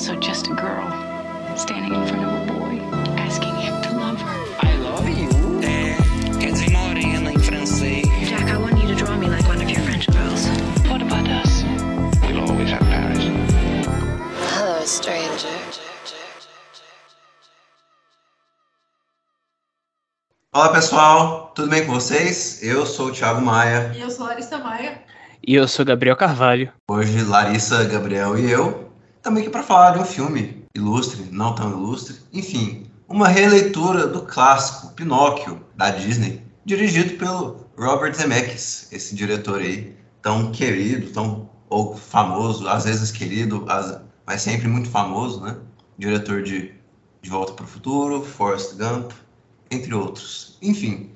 also just a girl standing in front of a boy, asking him to love her. I love you. É, quer dizer morena em francês. Jack, I want you to draw me like one of your French girls. What about us? We'll always have Paris. Hello, stranger. Olá pessoal, tudo bem com vocês? Eu sou o Thiago Maia. E eu sou Larissa Maia. E eu sou Gabriel Carvalho. Hoje Larissa, Gabriel e eu estamos aqui para falar de um filme ilustre, não tão ilustre, enfim, uma releitura do clássico Pinóquio da Disney, dirigido pelo Robert Zemeckis, esse diretor aí tão querido, tão ou famoso, às vezes querido, mas sempre muito famoso, né? Diretor de De Volta para o Futuro, Forrest Gump, entre outros. Enfim,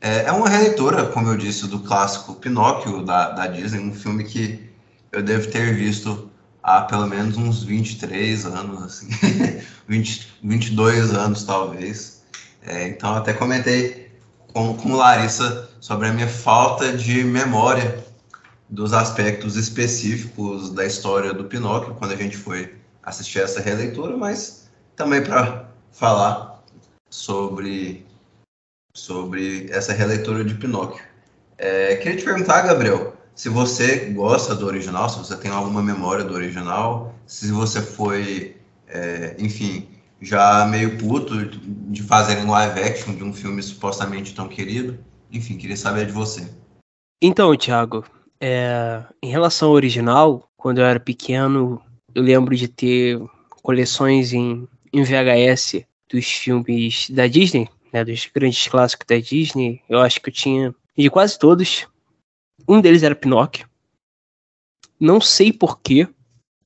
é, é uma releitura, como eu disse, do clássico Pinóquio da, da Disney, um filme que eu devo ter visto há pelo menos uns 23 anos, assim, 20, 22 anos talvez. É, então, até comentei com, com Larissa sobre a minha falta de memória dos aspectos específicos da história do Pinóquio quando a gente foi assistir essa releitura, mas também para falar sobre, sobre essa releitura de Pinóquio. É, queria te perguntar, Gabriel, se você gosta do original, se você tem alguma memória do original, se você foi, é, enfim, já meio puto de fazerem live action de um filme supostamente tão querido. Enfim, queria saber de você. Então, Thiago, é, em relação ao original, quando eu era pequeno, eu lembro de ter coleções em, em VHS dos filmes da Disney, né, dos grandes clássicos da Disney, eu acho que eu tinha de quase todos. Um deles era Pinóquio. Não sei porquê,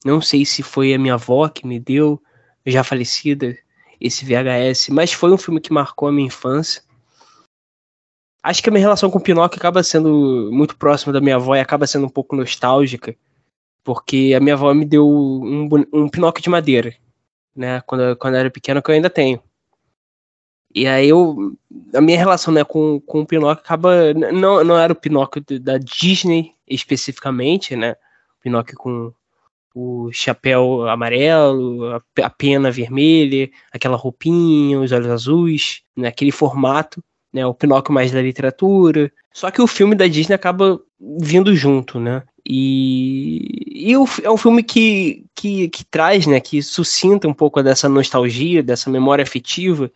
não sei se foi a minha avó que me deu, já falecida, esse VHS, mas foi um filme que marcou a minha infância. Acho que a minha relação com Pinóquio acaba sendo muito próxima da minha avó e acaba sendo um pouco nostálgica, porque a minha avó me deu um, um Pinóquio de madeira, né? Quando, quando eu era pequeno, que eu ainda tenho. E aí eu. A minha relação né, com, com o Pinóquio acaba. Não, não era o Pinóquio da Disney especificamente, né? O Pinóquio com o chapéu amarelo, a, pena vermelha, aquela roupinha, os olhos azuis, né, aquele formato, né, o Pinóquio mais da literatura. Só que o filme da Disney acaba vindo junto, né? E, e o, é um filme que, que, que traz, né, que suscita um pouco dessa nostalgia, dessa memória afetiva,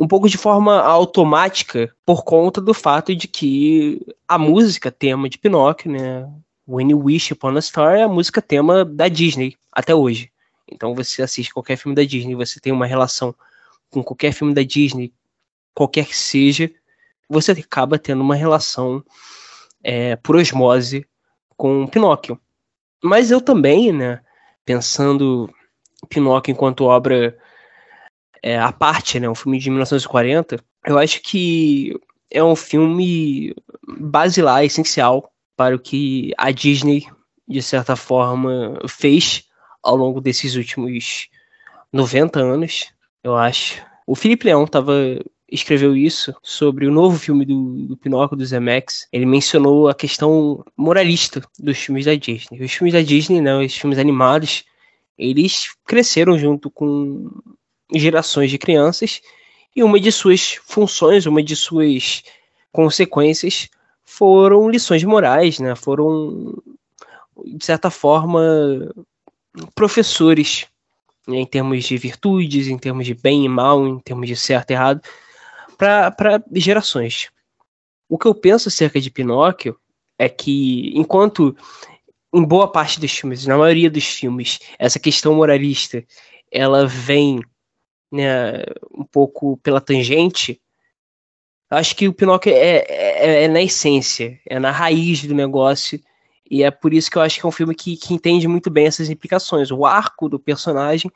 um pouco de forma automática, por conta do fato de que a música tema de Pinóquio, né, When You Wish Upon a Star, é a música tema da Disney até hoje. Então você assiste qualquer filme da Disney, você tem uma relação com qualquer filme da Disney, qualquer que seja, você acaba tendo uma relação é, por osmose com Pinóquio. Mas eu também, né, pensando Pinóquio enquanto obra é, à parte, né, um filme de 1940, eu acho que é um filme basilar, essencial para o que a Disney, de certa forma, fez ao longo desses últimos 90 anos, eu acho. O Felipe Leão estava escreveu isso sobre o novo filme do, do Pinóquio do Zemeckis. Ele mencionou a questão moralista dos filmes da Disney. Os filmes da Disney, né, os filmes animados, eles cresceram junto com gerações de crianças e uma de suas funções, uma de suas consequências foram lições morais, né? Foram de certa forma professores né, em termos de virtudes, em termos de bem e mal, em termos de certo e errado para gerações. O que eu penso acerca de Pinóquio é que, enquanto em boa parte dos filmes, na maioria dos filmes, essa questão moralista ela vem né, um pouco pela tangente, acho que o Pinóquio é, é, é, na essência, é na raiz do negócio, e é por isso que eu acho que é um filme que, que entende muito bem essas implicações. O arco do personagem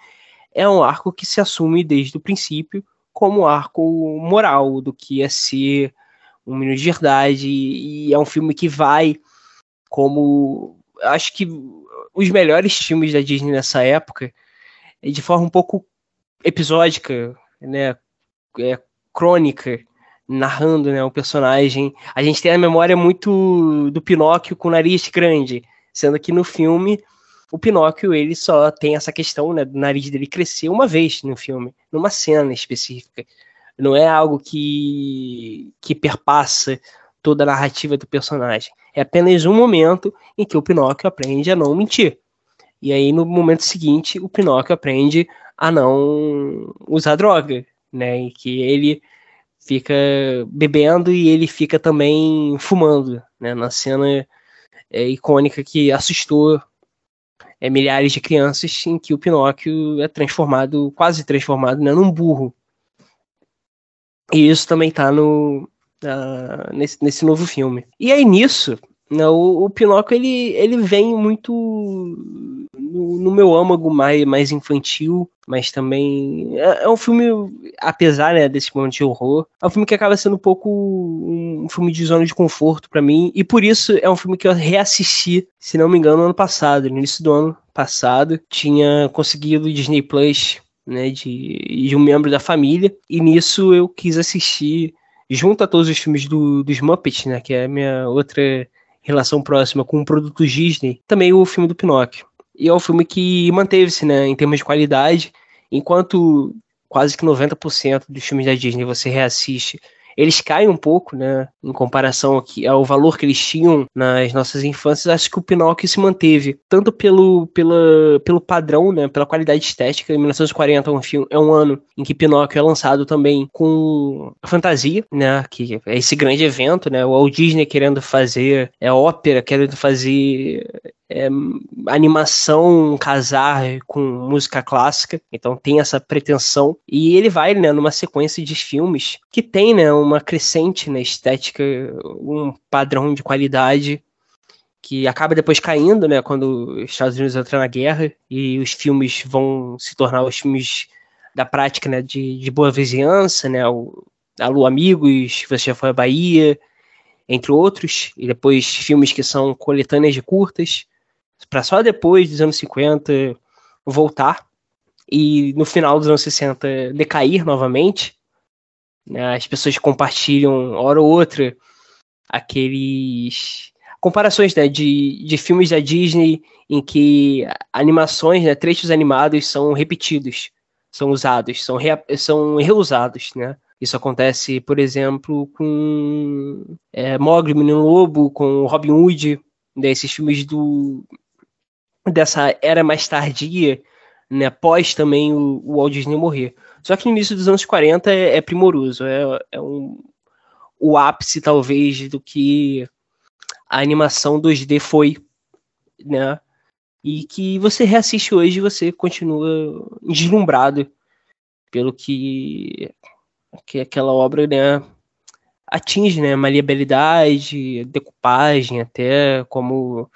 é um arco que se assume desde o princípio como arco moral do que é ser um menino de verdade. E é um filme que vai como. Acho que os melhores filmes da Disney nessa época, de forma um pouco episódica, né? É, crônica, narrando né, o personagem. A gente tem a memória muito do Pinóquio com o nariz grande, sendo que no filme o Pinóquio ele só tem essa questão né, do nariz dele crescer uma vez no filme, numa cena específica. Não é algo que, que perpassa toda a narrativa do personagem. É apenas um momento em que o Pinóquio aprende a não mentir. E aí, no momento seguinte, o Pinóquio aprende a não usar droga, né? E que ele fica bebendo e ele fica também fumando, né? Na cena é, icônica que assustou é, milhares de crianças em que o Pinóquio é transformado, quase transformado, né, num burro. E isso também tá no, uh, nesse, nesse novo filme. E aí nisso, né, o, o Pinóquio ele, ele vem muito no, no, meu âmago mais, mais infantil, mas também é, é, um filme, apesar né, desse momento de horror, é um filme que acaba sendo um pouco um, filme de zona de conforto para mim, e por isso é um filme que eu reassisti, se não me engano, no ano passado, no início do ano passado, tinha conseguido o Disney Plus né, de, de um membro da família, e nisso eu quis assistir junto a todos os filmes do, dos Muppets, né, que é a minha outra relação próxima com o produto Disney, também o filme do Pinóquio. E é um filme que manteve-se, né, em termos de qualidade, enquanto quase que 90% dos filmes da Disney você reassiste eles caem um pouco, né, em comparação aqui ao valor que eles tinham nas nossas infâncias, acho que o Pinóquio se manteve, tanto pelo, pela, pelo padrão, né, pela qualidade estética, em 1940 é um, filme, é um ano em que Pinóquio é lançado também com fantasia, né, que é esse grande evento, né, o Walt Disney querendo fazer é ópera, querendo fazer é, animação casar com música clássica, então tem essa pretensão. E ele vai, né, numa sequência de filmes que tem, né, uma crescente na né, estética, um padrão de qualidade que acaba depois caindo, né, quando os Estados Unidos entram na guerra e os filmes vão se tornar os filmes da prática, né, de, de boa vizinhança, né, o Alô Amigos, Você Já Foi à Bahia, entre outros, e depois filmes que são coletâneas de curtas para só depois dos anos 50 voltar e no final dos anos 60 decair novamente. Né? As pessoas compartilham, hora ou outra, aqueles comparações né, de, de filmes da Disney em que animações, né, trechos animados são repetidos, são usados, são, são reusados, né? Isso acontece, por exemplo, com é, Mogli, Menino Lobo, com Robin Hood, né, esses filmes do, dessa era mais tardia, né, após também o, o Walt Disney morrer. Só que no início dos anos 40 é, é primoroso, é, é um, o ápice, talvez, do que a animação 2D foi, né? E que você reassiste hoje e você continua deslumbrado pelo que, que aquela obra, né, atinge, né, maleabilidade, decupagem, até como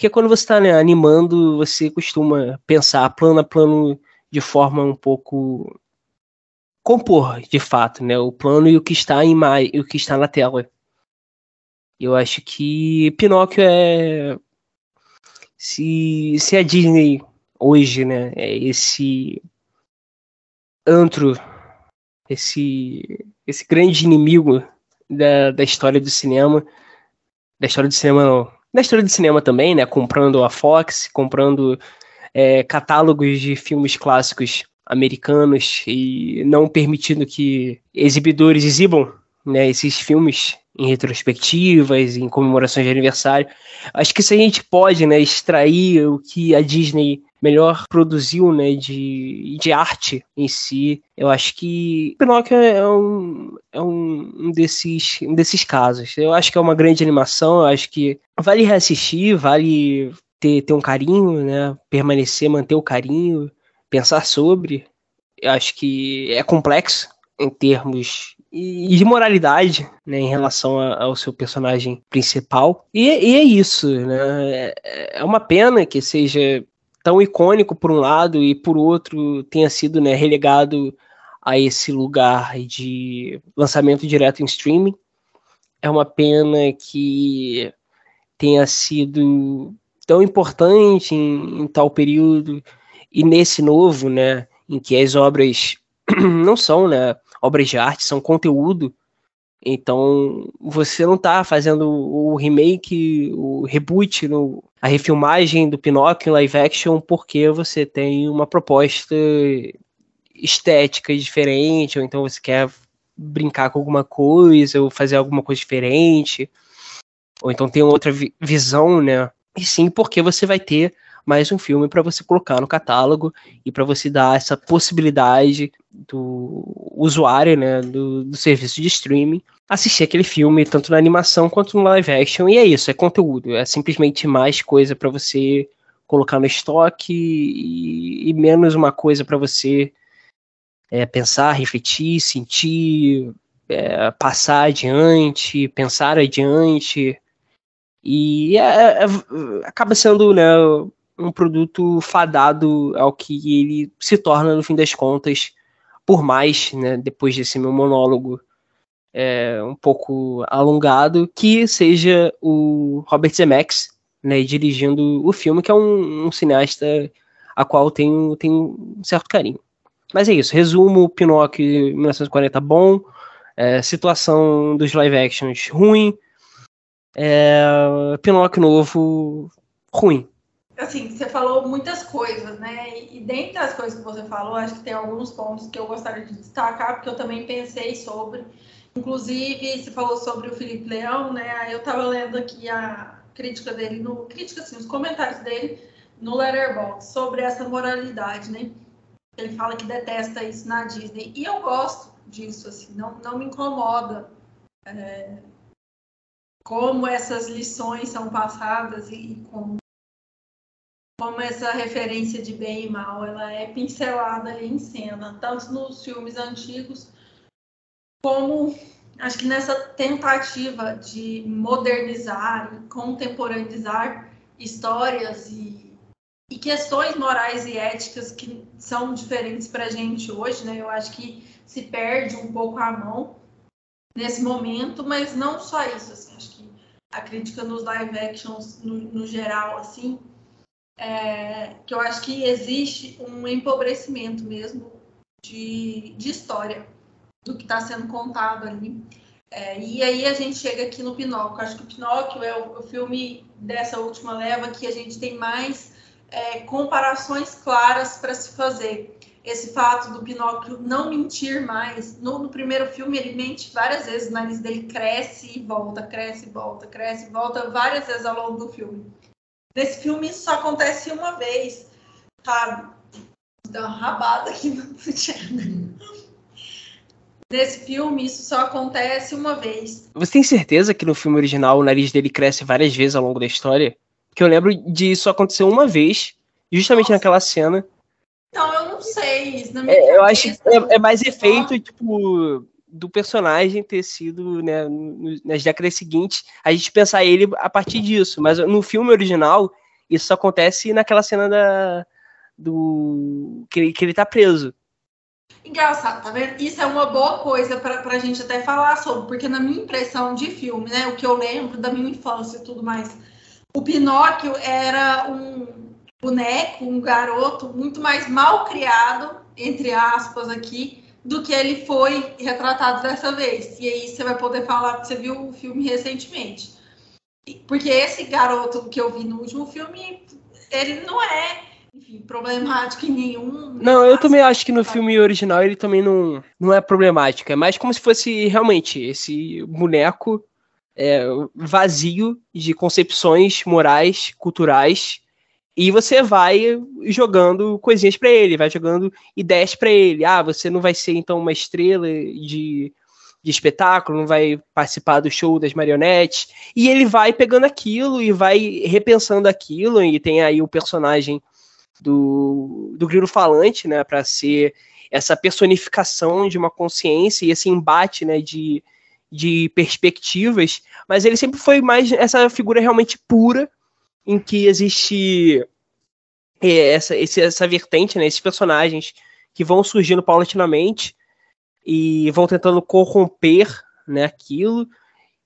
porque quando você está né, animando, você costuma pensar plano a plano de forma um pouco compor, de fato, né, o plano e o que está em mais, o que está na tela. Eu acho que Pinóquio é se, se a Disney hoje, né, é esse antro, esse esse grande inimigo da, da história do cinema, da história do cinema não, na história do cinema também, né? Comprando a Fox, comprando é, catálogos de filmes clássicos americanos e não permitindo que exibidores exibam né, esses filmes em retrospectivas, em comemorações de aniversário. Acho que se a gente pode né, extrair o que a Disney melhor produziu né, de, de arte em si, eu acho que Pinóquio é um, é um desses, um desses casos. Eu acho que é uma grande animação, eu acho que vale reassistir, vale ter, ter um carinho, né, permanecer, manter o carinho, pensar sobre. Eu acho que é complexo em termos e de moralidade né, em relação a, ao seu personagem principal. E, e, é isso, né? É, é uma pena que seja tão icônico por um lado e por outro tenha sido né, relegado a esse lugar de lançamento direto em streaming. É uma pena que tenha sido tão importante em, em tal período e nesse novo, né, em que as obras não são, né, obras de arte, são conteúdo, Então, você não está fazendo o remake, o reboot, no, a refilmagem do Pinóquio em live action porque você tem uma proposta estética diferente, ou então você quer brincar com alguma coisa, ou fazer alguma coisa diferente, ou então tem outra vi visão, né? E sim porque você vai ter mais um filme para você colocar no catálogo e para você dar essa possibilidade do usuário, né, do, do, serviço de streaming, assistir aquele filme tanto na animação quanto no live action. E é isso, é conteúdo, é simplesmente mais coisa para você colocar no estoque e, e menos uma coisa para você é, pensar, refletir, sentir, é, passar adiante, pensar adiante. E é, é, é acaba sendo né, um produto fadado ao que ele se torna no fim das contas, por mais, né, depois desse meu monólogo é, um pouco alongado, que seja o Robert Zemeckis, né, dirigindo o filme, que é um, um cineasta a qual tenho, tenho um certo carinho. Mas é isso, resumo, Pinóquio 1940 bom, é, situação dos live actions ruim, é, Pinóquio novo ruim assim, você falou muitas coisas, né? E, dentre as coisas que você falou, acho que tem alguns pontos que eu gostaria de destacar, porque eu também pensei sobre. Inclusive, você falou sobre o Felipe Leão, né? Eu estava lendo aqui a crítica dele, no, crítica, assim, os comentários dele no Letterboxd sobre essa moralidade, né? Ele fala que detesta isso na Disney. E eu gosto disso, assim, não, não me incomoda. É, como essas lições são passadas e, como como essa referência de bem e mal ela é pincelada ali em cena, tanto nos filmes antigos como acho que nessa tentativa de modernizar e contemporaneizar histórias e, e questões morais e éticas que são diferentes para a gente hoje, né? Eu acho que se perde um pouco a mão nesse momento, mas não só isso, assim, acho que a crítica nos live actions no, no geral, assim, é, que eu acho que existe um empobrecimento mesmo de, de história do que está sendo contado ali. É, e aí a gente chega aqui no Pinóquio. Acho que o Pinóquio é o, o filme dessa última leva que a gente tem mais é, comparações claras para se fazer. Esse fato do Pinóquio não mentir mais. No, no, primeiro filme, ele mente várias vezes, o nariz dele cresce e volta, cresce e volta, cresce e volta várias vezes ao longo do filme. Nesse filme isso só acontece uma vez, sabe? Dá uma rabada aqui no Nesse filme isso só acontece uma vez. Você tem certeza que no filme original o nariz dele cresce várias vezes ao longo da história? Que eu lembro disso acontecer uma vez, justamente Nossa. naquela cena. Então, eu não sei. É, eu acho que é, é mais efeito, tipo, do personagem ter sido, né, nas décadas seguintes, a gente pensar ele a partir disso. Mas no filme original, isso acontece naquela cena da, do que ele, que ele tá preso. Engraçado, tá vendo? Isso é uma boa coisa para a gente até falar sobre, porque na minha impressão de filme, né, o que eu lembro da minha infância e tudo mais, o Pinóquio era um boneco, um garoto muito mais mal criado, entre aspas aqui, do que ele foi retratado dessa vez. E aí você vai poder falar que você viu o filme recentemente. Porque esse garoto que eu vi no último filme, ele não é, enfim, problemático em nenhum. Não, eu também acho que no filme original ele também não, não é problemático. É mais como se fosse realmente esse boneco é, vazio de concepções morais, culturais e você vai jogando coisinhas para ele, vai jogando ideias para ele. Ah, você não vai ser então uma estrela de, de espetáculo, não vai participar do show das marionetes. E ele vai pegando aquilo e vai repensando aquilo. E tem aí o personagem do, do grilo falante, né, para ser essa personificação de uma consciência e esse embate, né, de, de perspectivas. Mas ele sempre foi mais essa figura realmente pura em que existe é, essa, essa vertente, né, esses personagens que vão surgindo paulatinamente e vão tentando corromper né, aquilo,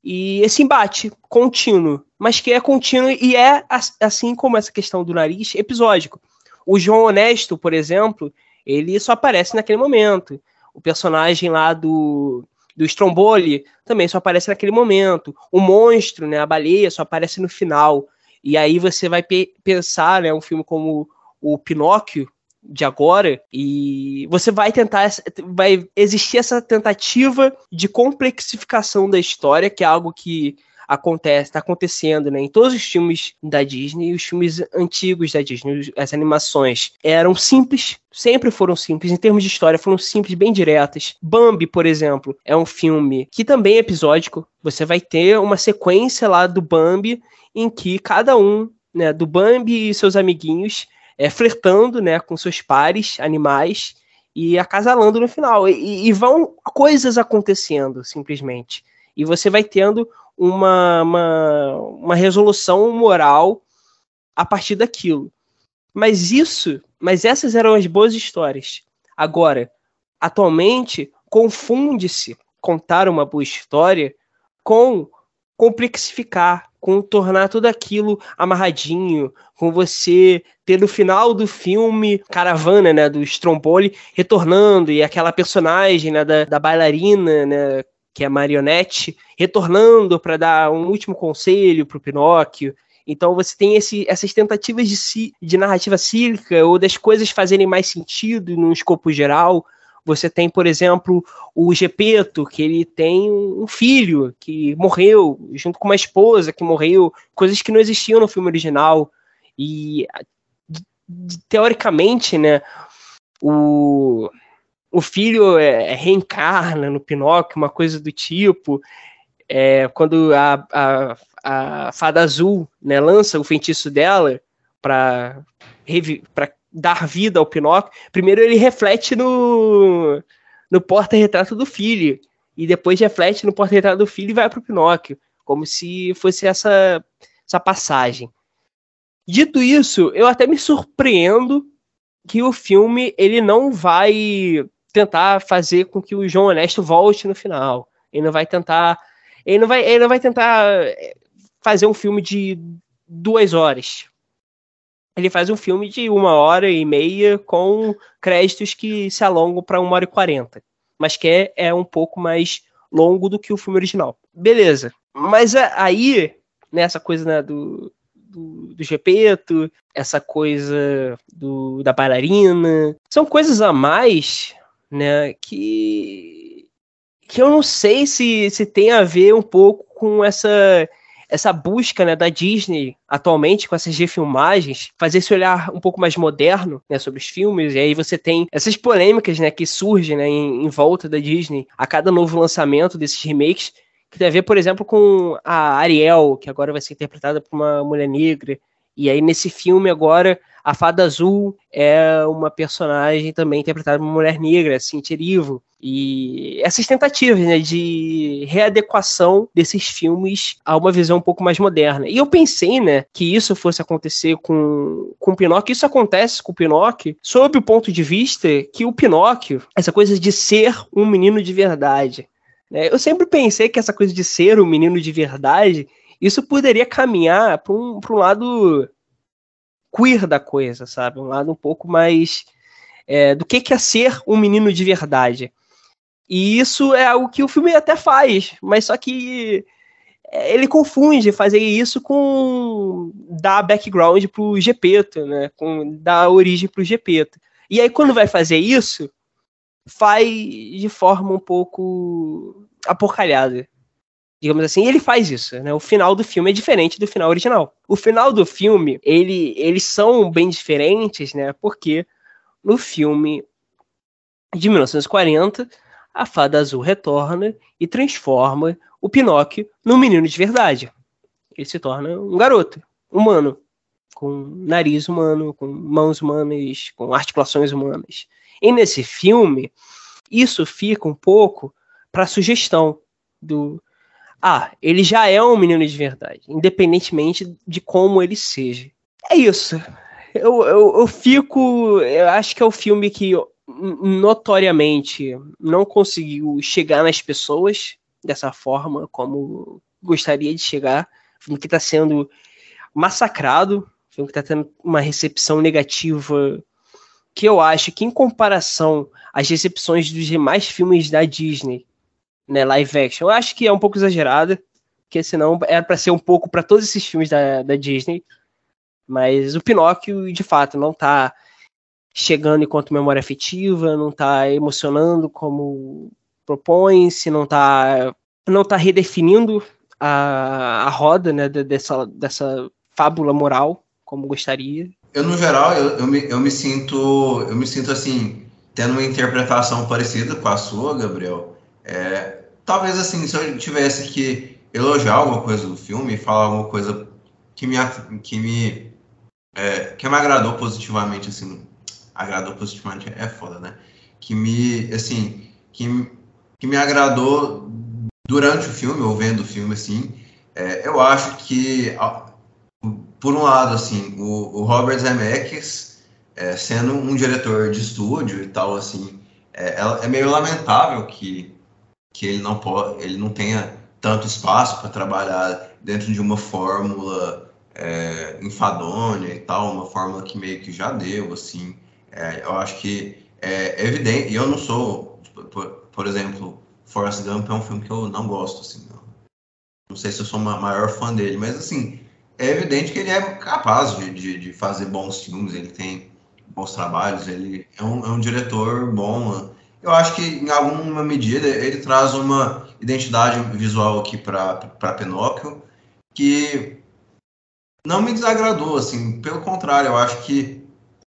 e esse embate contínuo, mas que é contínuo e é, assim como essa questão do nariz, episódico. O João Honesto, por exemplo, ele só aparece naquele momento. O personagem lá do do Stromboli também só aparece naquele momento. O monstro, né, a baleia, só aparece no final. E aí você vai pe pensar, né, um filme como o Pinóquio de agora e você vai tentar vai existir essa tentativa de complexificação da história, que é algo que acontece, está acontecendo, né? Em todos os filmes da Disney, os filmes antigos da Disney, as animações eram simples, sempre foram simples em termos de história, foram simples, bem diretas. Bambi, por exemplo, é um filme que também é episódico. Você vai ter uma sequência lá do Bambi em que cada um, né, do Bambi e seus amiguinhos, é flertando, né, com seus pares animais e acasalando no final. E, e vão coisas acontecendo, simplesmente. E você vai tendo uma, uma, uma resolução moral a partir daquilo. Mas isso, mas essas eram as boas histórias. Agora, atualmente, confunde-se contar uma boa história com complexificar, com tornar tudo aquilo amarradinho, com você ter no final do filme caravana, né, do Stromboli retornando e aquela personagem, né, da, da bailarina, né, que é a marionete, retornando para dar um último conselho para o Pinóquio. Então você tem esse, essas tentativas de, de narrativa cíclica ou das coisas fazerem mais sentido num escopo geral. Você tem, por exemplo, o Gepeto, que ele tem um filho que morreu, junto com uma esposa que morreu, coisas que não existiam no filme original. E teoricamente, né, o, o filho é, é, reencarna no Pinóquio, uma coisa do tipo. É, quando a, a, a fada azul né, lança o feitiço dela para dar vida ao Pinóquio, primeiro ele reflete no, no porta-retrato do filho, e depois reflete no porta-retrato do filho e vai para o Pinóquio, como se fosse essa, essa passagem. Dito isso, eu até me surpreendo que o filme ele não vai tentar fazer com que o João Honesto volte no final. Ele não vai tentar. Ele não vai, ele não vai tentar eh, fazer um filme de duas horas. Ele faz um filme de uma hora e meia com créditos que se alongam para uma hora e quarenta. Mas que é, é um pouco mais longo do que o filme original. Beleza. Mas aí, nessa coisa né, do, do, do Gepeto, essa coisa do, da bailarina, são coisas a mais né? Que, que eu não sei se, se tem a ver um pouco com essa essa busca né, da Disney atualmente com essas refilmagens, fazer esse olhar um pouco mais moderno né, sobre os filmes, e aí você tem essas polêmicas né, que surgem né, em, em, volta da Disney a cada novo lançamento desses remakes, que tem a ver, por exemplo, com a Ariel, que agora vai ser interpretada por uma mulher negra, e aí nesse filme agora a Fada Azul é uma personagem também interpretada por uma mulher negra, Cynthia Erivo. E essas tentativas né, de readequação desses filmes a uma visão um pouco mais moderna. E eu pensei né, que isso fosse acontecer com, com o Pinóquio. Isso acontece com o Pinóquio sob o ponto de vista que o Pinóquio, essa coisa de ser um menino de verdade. Né, eu sempre pensei que essa coisa de ser um menino de verdade isso poderia caminhar para um, um lado queer da coisa, sabe? Um lado um pouco mais é, do que, que é ser um menino de verdade. E isso é algo que o filme até faz, mas só que é, ele confunde fazer isso com dar background pro Gepeto, né? Com dar origem pro Gepeto. E aí quando vai fazer isso, faz de forma um pouco aporcalhada digamos assim, ele faz isso, né? O final do filme é diferente do final original. O final do filme, ele, eles são bem diferentes, né? Porque no filme de 1940, a fada azul retorna e transforma o Pinóquio num menino de verdade. Ele se torna um garoto, humano, com nariz humano, com mãos humanas, com articulações humanas. E nesse filme, isso fica um pouco para sugestão do, ah, ele já é um menino de verdade, independentemente de como ele seja. É isso. Eu, eu, eu fico. Eu acho que é o filme que notoriamente não conseguiu chegar nas pessoas dessa forma como gostaria de chegar. O filme que está sendo massacrado, o filme que está tendo uma recepção negativa que eu acho que, em comparação às recepções dos demais filmes da Disney, né, live action. Eu acho que é um pouco exagerada, porque senão era para ser um pouco para todos esses filmes da, da Disney. Mas o Pinóquio, de fato, não tá chegando enquanto memória afetiva, não tá emocionando como propõe-se, não tá, não tá redefinindo a, a roda né, dessa, dessa fábula moral como gostaria. Eu, no geral, eu, eu, me, eu me sinto eu me sinto assim, tendo uma interpretação parecida com a sua, Gabriel. É, talvez assim, se eu tivesse que elogiar alguma coisa do filme, falar alguma coisa que me, que me, é, que me agradou positivamente, assim, agradou positivamente é foda, né? Que me, assim, que, que me agradou durante o filme, ou vendo o filme, assim, é, eu acho que, por um lado, assim, o, o Robert Zemeckis, é, sendo um diretor de estúdio e tal, assim, é, é meio lamentável que, que ele não pode, ele não tenha tanto espaço para trabalhar dentro de uma fórmula é, enfadonha e tal, uma fórmula que meio que já deu, assim. É, eu acho que é evidente, e eu não sou, por, por, exemplo, Forrest Gump é um filme que eu não gosto, assim, não, não sei se eu sou uma maior fã dele, mas assim, é evidente que ele é capaz de, de, de fazer bons filmes, ele tem bons trabalhos, ele é um, é um diretor bom. Eu acho que, em alguma medida, ele traz uma identidade visual aqui para Pinóquio que não me desagradou, assim, pelo contrário, eu acho que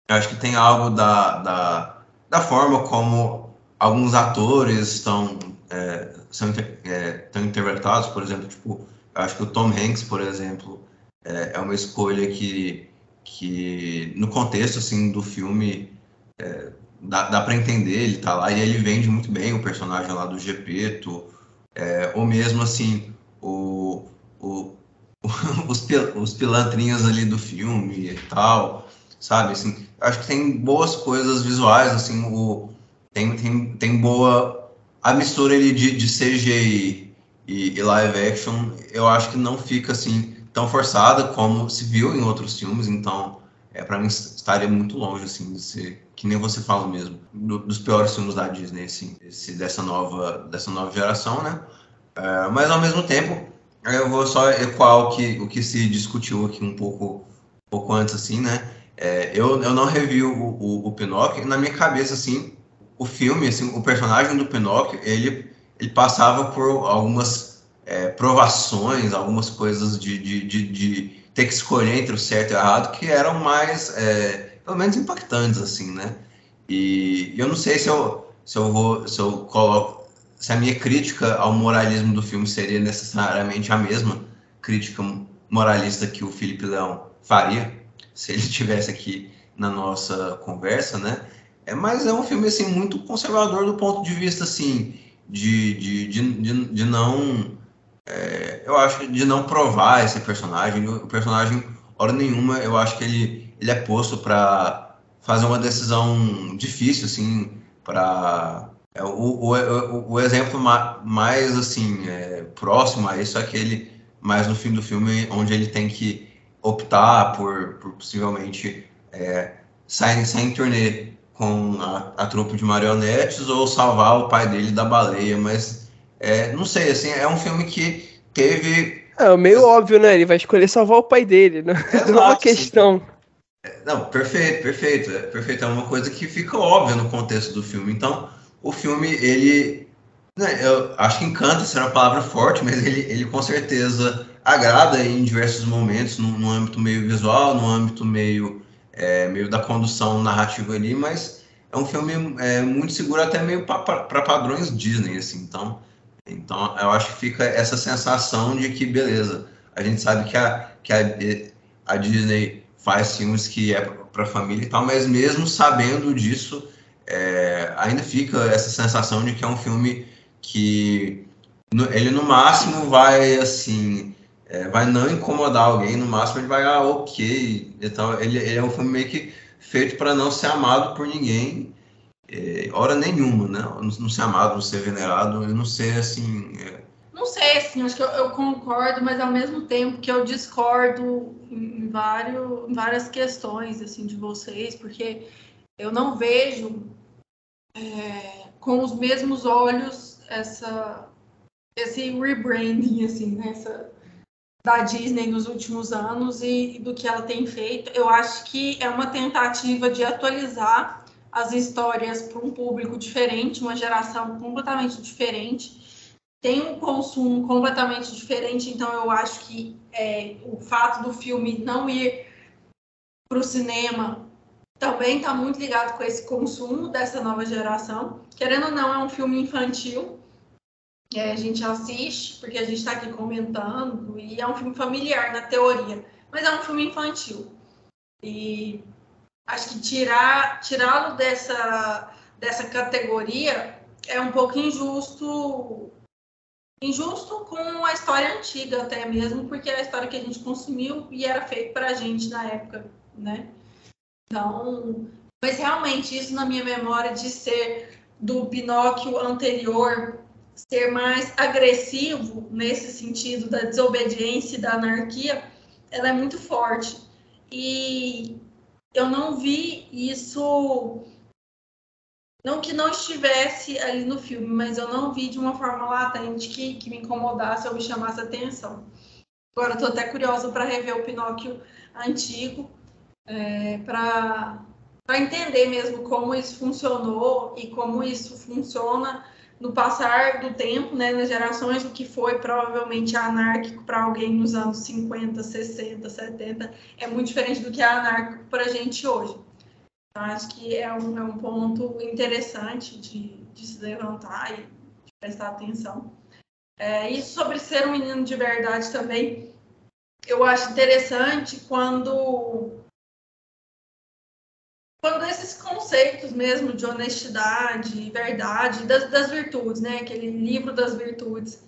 eu acho que tem algo da, da, da forma como alguns atores estão, é, são, é, estão interpretados, por exemplo, tipo, eu acho que o Tom Hanks, por exemplo, é, é uma escolha que, que no contexto assim do filme é, dá, dá para entender, ele tá lá e ele vende muito bem o personagem lá do Gepeto, é, ou mesmo assim o, o, os, os pilantrinhos ali do filme e tal, sabe? Assim, acho que tem boas coisas visuais, assim, o, tem, tem, tem boa a mistura ali de, de CGI e, e, live action, eu acho que não fica assim tão forçada como se viu em outros filmes, então é para mim estaria muito longe assim de ser que nem você fala mesmo do, dos piores filmes da Disney assim, esse, dessa nova dessa nova geração, né? É, mas ao mesmo tempo eu vou só ecoar o que o que se discutiu aqui um pouco um pouco antes assim, né? É, eu, eu não revi o, o, o Pinóquio, na minha cabeça, assim, o filme, assim, o personagem do Pinóquio, ele, ele passava por algumas é, provações, algumas coisas de, de, de, de, ter que escolher entre o certo e o errado, que eram mais, é, pelo menos, impactantes, assim, né? E eu não sei se eu, se eu vou, se eu coloco, se a minha crítica ao moralismo do filme seria necessariamente a mesma crítica moralista que o Felipe Leão faria, se ele estivesse aqui na nossa conversa, né? É, mas é um filme assim muito conservador do ponto de vista assim de, de, de, de, de não é, eu acho de não provar esse personagem o personagem hora nenhuma eu acho que ele ele é posto para fazer uma decisão difícil assim para é, o, o, o, exemplo mais assim é, próximo a isso é aquele mais no fim do filme onde ele tem que optar por, por possivelmente é, sair, sair em turnê com a, a trupe de marionetes ou salvar o pai dele da baleia, mas é, não sei, assim, é um filme que teve... É meio óbvio, né? Ele vai escolher salvar o pai dele, né? Exato, não é uma questão. É, não, perfeito, perfeito, é, perfeito. É uma coisa que fica óbvia no contexto do filme. Então, o filme, ele... Né, eu acho que encanta ser uma palavra forte, mas ele, ele com certeza agrada em diversos momentos, no, no âmbito meio visual, no âmbito meio, é, meio da condução narrativa ali, mas é um filme é, muito seguro até meio para padrões Disney, assim, então, então eu acho que fica essa sensação de que, beleza, a gente sabe que a, que a, a Disney faz filmes que é para família e tal, mas mesmo sabendo disso, é, ainda fica essa sensação de que é um filme que no, ele no máximo vai assim é, vai não incomodar alguém, no máximo ele vai, ah, ok. Então, ele, ele é um filme meio que feito para não ser amado por ninguém, é, hora nenhuma, né? Não, ser amado, não ser venerado, eu não sei, assim... É... Não sei, assim, acho que eu, eu, concordo, mas ao mesmo tempo que eu discordo em, vários, em várias questões, assim, de vocês, porque eu não vejo é, com os mesmos olhos essa esse rebranding, assim, nessa da Disney nos últimos anos e, e do que ela tem feito. Eu acho que é uma tentativa de atualizar as histórias para um público diferente, uma geração completamente diferente. Tem um consumo completamente diferente, então eu acho que é, o fato do filme não ir para o cinema também está muito ligado com esse consumo dessa nova geração. Querendo ou não, é um filme infantil, é, a gente assiste porque a gente está aqui comentando e é um filme familiar na teoria, mas é um filme infantil. E acho que tirar tirá-lo dessa dessa categoria é um pouco injusto injusto com a história antiga até mesmo porque é a história que a gente consumiu e era feito para a gente na época né então mas realmente isso na minha memória de ser do Pinóquio anterior ser mais agressivo nesse sentido da desobediência e da anarquia, ela é muito forte. E eu não vi isso, não que não estivesse ali no filme, mas eu não vi de uma forma latente que, que me incomodasse ou me chamasse atenção. Agora estou até curiosa para rever o Pinóquio antigo, é, para entender mesmo como isso funcionou e como isso funciona no passar do tempo, né, nas gerações, o que foi provavelmente anárquico para alguém nos anos 50, 60, 70, é muito diferente do que é anárquico para a gente hoje. Então, acho que é um, é um ponto interessante de, de, se levantar e de prestar atenção. É, e sobre ser um menino de verdade também, eu acho interessante quando quando esses conceitos mesmo de honestidade, verdade, das, das virtudes, né? Aquele livro das virtudes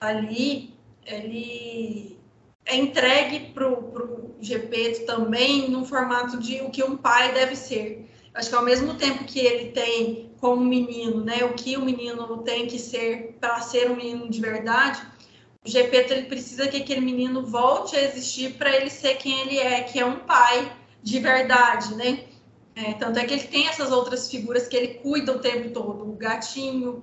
ali, ele é entregue para o GP também no formato de o que um pai deve ser. Acho que ao mesmo tempo que ele tem como menino, né, o que o menino tem que ser para ser um menino de verdade, o GP ele precisa que aquele menino volte a existir para ele ser quem ele é, que é um pai de verdade, né? É, tanto é que ele tem essas outras figuras que ele cuida o tempo todo, o gatinho,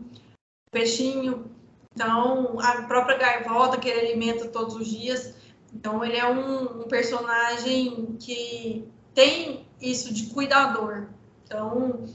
o peixinho, então a própria gaivota que ele alimenta todos os dias. Então ele é um, um personagem que tem isso de cuidador. Então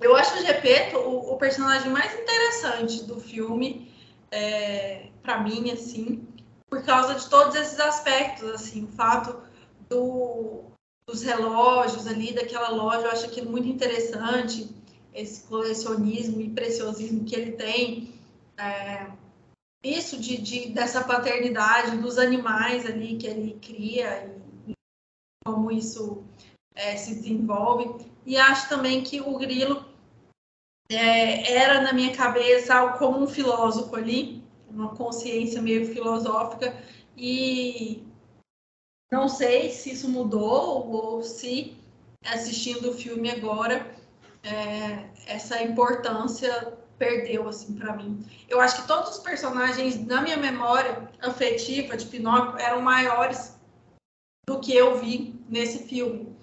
eu acho o Gepeto o, o personagem mais interessante do filme, é, para mim, assim, por causa de todos esses aspectos, assim, o fato do dos relógios ali daquela loja, eu acho aquilo muito interessante, esse colecionismo e preciosismo que ele tem. É, isso de, de, dessa paternidade dos animais ali que ele cria e, como isso é, se desenvolve. E acho também que o Grilo é, era na minha cabeça algo como um filósofo ali, uma consciência meio filosófica e não sei se isso mudou ou se assistindo o filme agora é, essa importância perdeu assim para mim. Eu acho que todos os personagens na minha memória afetiva de Pinóquio eram maiores do que eu vi nesse filme.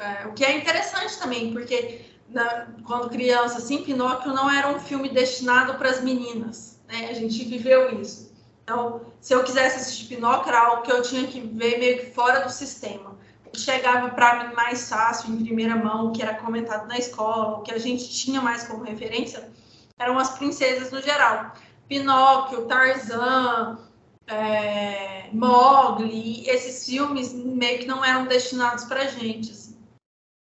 É, o que é interessante também, porque na, quando criança, assim, Pinóquio não era um filme destinado para as meninas. Né? A gente viveu isso. Então, se eu quisesse assistir Pinóquio, era algo que eu tinha que ver meio que fora do sistema. Chegava para mim mais fácil, em primeira mão, o que era comentado na escola, o que a gente tinha mais como referência, eram as princesas no geral. Pinóquio, Tarzan, é, Mogli, esses filmes meio que não eram destinados para gente. Assim.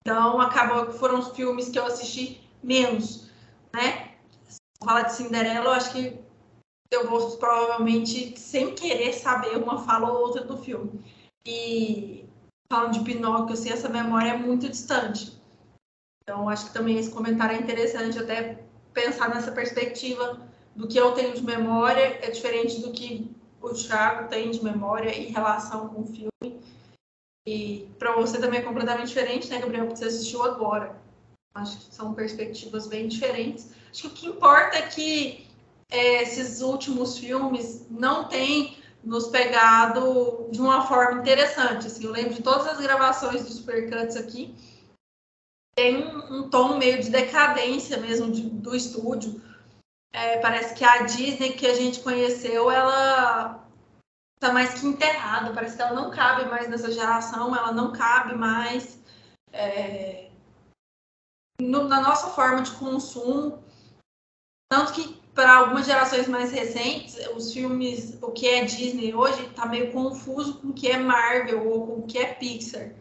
Então, acabou que foram os filmes que eu assisti menos, né? Fala de Cinderela, eu acho que eu vou provavelmente, sem querer, saber uma fala ou outra do filme. E falando de Pinóquio, assim, essa memória é muito distante. Então, acho que também esse comentário é interessante, até pensar nessa perspectiva do que eu tenho de memória é diferente do que o Thiago tem de memória em relação com o filme. E para você também é completamente diferente, né, Gabriel? Porque você assistiu agora. Acho que são perspectivas bem diferentes. Acho que o que importa é que é, esses últimos filmes não têm nos pegado de uma forma interessante. Assim, eu lembro de todas as gravações dos Supercuts aqui, tem um, um tom meio de decadência mesmo de, do estúdio. é, parece que a Disney que a gente conheceu, ela tá mais que enterrada. Parece que ela não cabe mais nessa geração, ela não cabe mais é, no, na nossa forma de consumo. Tanto que para algumas gerações mais recentes, os filmes, o que é Disney hoje, está meio confuso com o que é Marvel ou com o que é Pixar,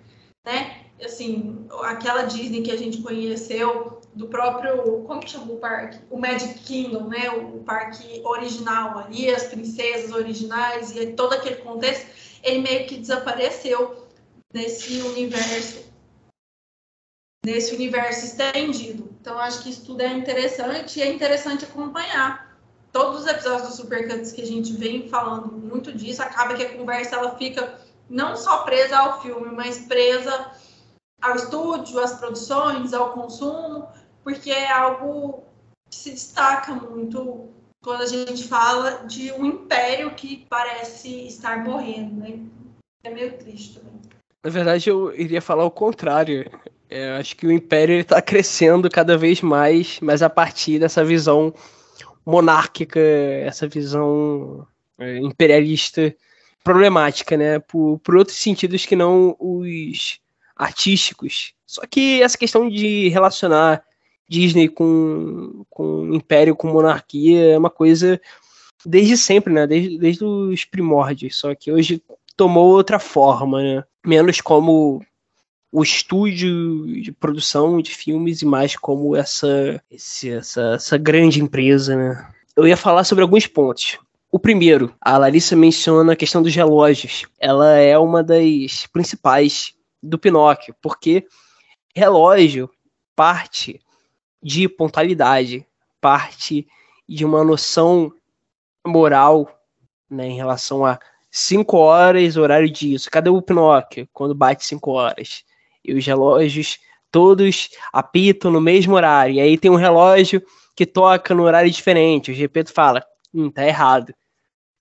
né? Assim, aquela Disney que a gente conheceu do próprio, como que chama o parque? O Magic Kingdom, né? O parque original ali, as princesas originais e todo aquele contexto, ele meio que desapareceu nesse universo nesse universo estendido. Então, acho que isso tudo é interessante e é interessante acompanhar. Todos os episódios do Supercuts que a gente vem falando muito disso, acaba que a conversa ela fica não só presa ao filme, mas presa ao estúdio, às produções, ao consumo, porque é algo que se destaca muito quando a gente fala de um império que parece estar morrendo, né? É meio triste também. Na verdade, eu iria falar o contrário. É, acho que o Império está crescendo cada vez mais, mas a partir dessa visão monárquica, essa visão é, imperialista problemática, né? Por, por outros sentidos que não os artísticos. Só que essa questão de relacionar Disney com, com Império, com monarquia, é uma coisa desde sempre, né? Desde, desde os primórdios. Só que hoje tomou outra forma, né? Menos como o estúdio de produção de filmes e mais como essa, esse, essa, essa grande empresa, né? Eu ia falar sobre alguns pontos. O primeiro, a Larissa menciona a questão dos relógios. Ela é uma das principais do Pinóquio, porque relógio parte de pontualidade, parte de uma noção moral né, em relação a 5 horas, horário disso. Cadê o Pinóquio quando bate 5 horas? E os relógios todos apitam no mesmo horário. E aí tem um relógio que toca no horário diferente. O Gepeto fala, hum, tá errado.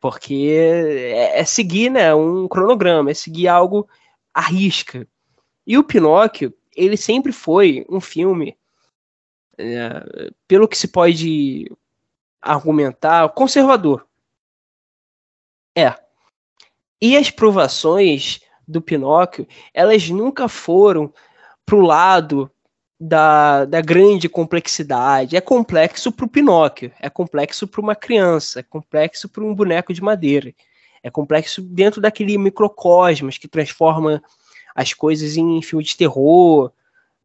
Porque é, é, seguir né, um cronograma, é seguir algo à risca. E o Pinóquio, ele sempre foi um filme, é, pelo que se pode argumentar, conservador. É. E as provações do Pinóquio, elas nunca foram pro lado da, da grande complexidade. É complexo para o Pinóquio, é complexo para uma criança, é complexo para um boneco de madeira, é complexo dentro daquele microcosmos que transforma as coisas em filme de terror,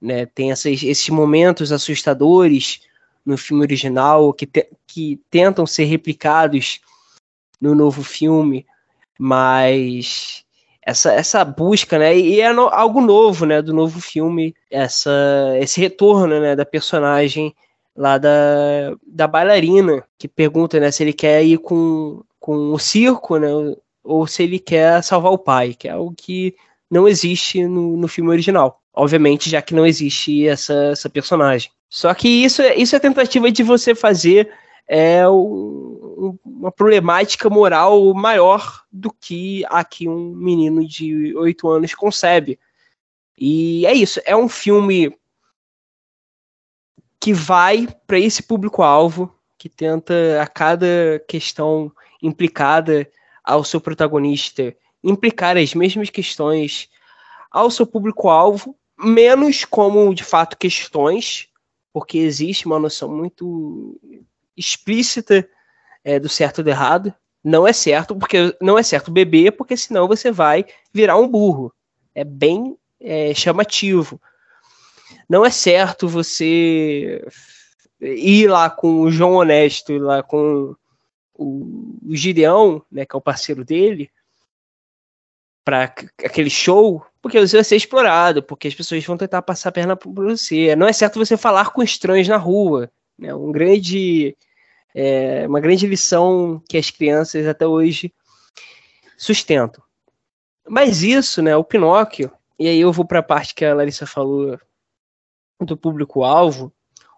né? Tem essas, esses momentos assustadores no filme original que, te, que tentam ser replicados no novo filme, mas essa, essa busca, né? E é no, algo novo, né? Do novo filme, essa, esse retorno, né? Da personagem lá da, da bailarina, que pergunta, né? Se ele quer ir com, com o circo, né? Ou se ele quer salvar o pai, que é algo que não existe no, no filme original. Obviamente, já que não existe essa, essa personagem. Só que isso, é, isso é tentativa de você fazer é um, uma problemática moral maior do que a que um menino de oito anos concebe. E é isso, é um filme que vai para esse público-alvo, que tenta a cada questão implicada ao seu protagonista implicar as mesmas questões ao seu público-alvo, menos como de fato questões, porque existe uma noção muito explícita é, do certo e do errado. Não é certo, porque não é certo beber, porque senão você vai virar um burro. É bem é, chamativo. Não é certo você ir lá com o João Honesto, lá com o Gideão, né, que é o parceiro dele, para aquele show, porque você vai ser explorado, porque as pessoas vão tentar passar a perna por você. Não é certo você falar com estranhos na rua. Né? Um grande, é, uma grande lição que as crianças até hoje sustentam. Mas isso, né, o Pinóquio, e aí eu vou para a parte que a Larissa falou do público-alvo,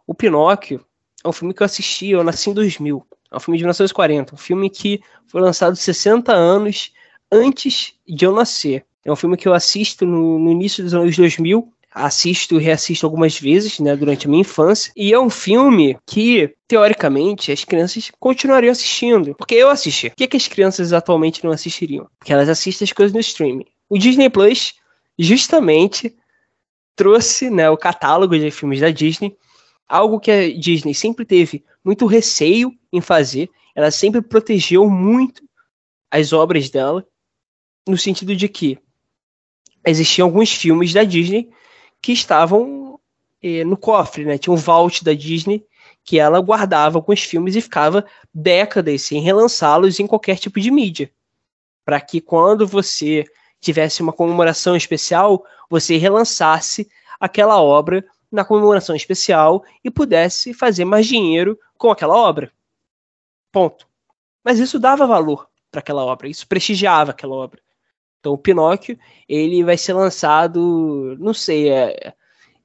o Pinóquio é um filme que eu assisti, eu nasci em 2000, é um filme de 1940, um filme que foi lançado 60 anos antes de eu nascer. É um filme que eu assisto no, no início dos anos 2000, assisto e reassisto algumas vezes, né, durante a minha infância. E é um filme que, teoricamente, as crianças continuariam assistindo. Porque eu assisti. Por que, que as crianças atualmente não assistiriam? Porque elas assistem as coisas no streaming. O Disney Plus, justamente, trouxe né, o catálogo de filmes da Disney, algo que a Disney sempre teve muito receio em fazer. Ela sempre protegeu muito as obras dela, no sentido de que existiam alguns filmes da Disney que estavam eh, no cofre, né? Tinha um vault da Disney que ela guardava alguns filmes e ficava décadas sem relançá-los em qualquer tipo de mídia. Para que quando você tivesse uma comemoração especial, você relançasse aquela obra na comemoração especial e pudesse fazer mais dinheiro com aquela obra. Ponto. Mas isso dava valor para aquela obra, isso prestigiava aquela obra. Então o Pinóquio, ele vai ser lançado, não sei, é,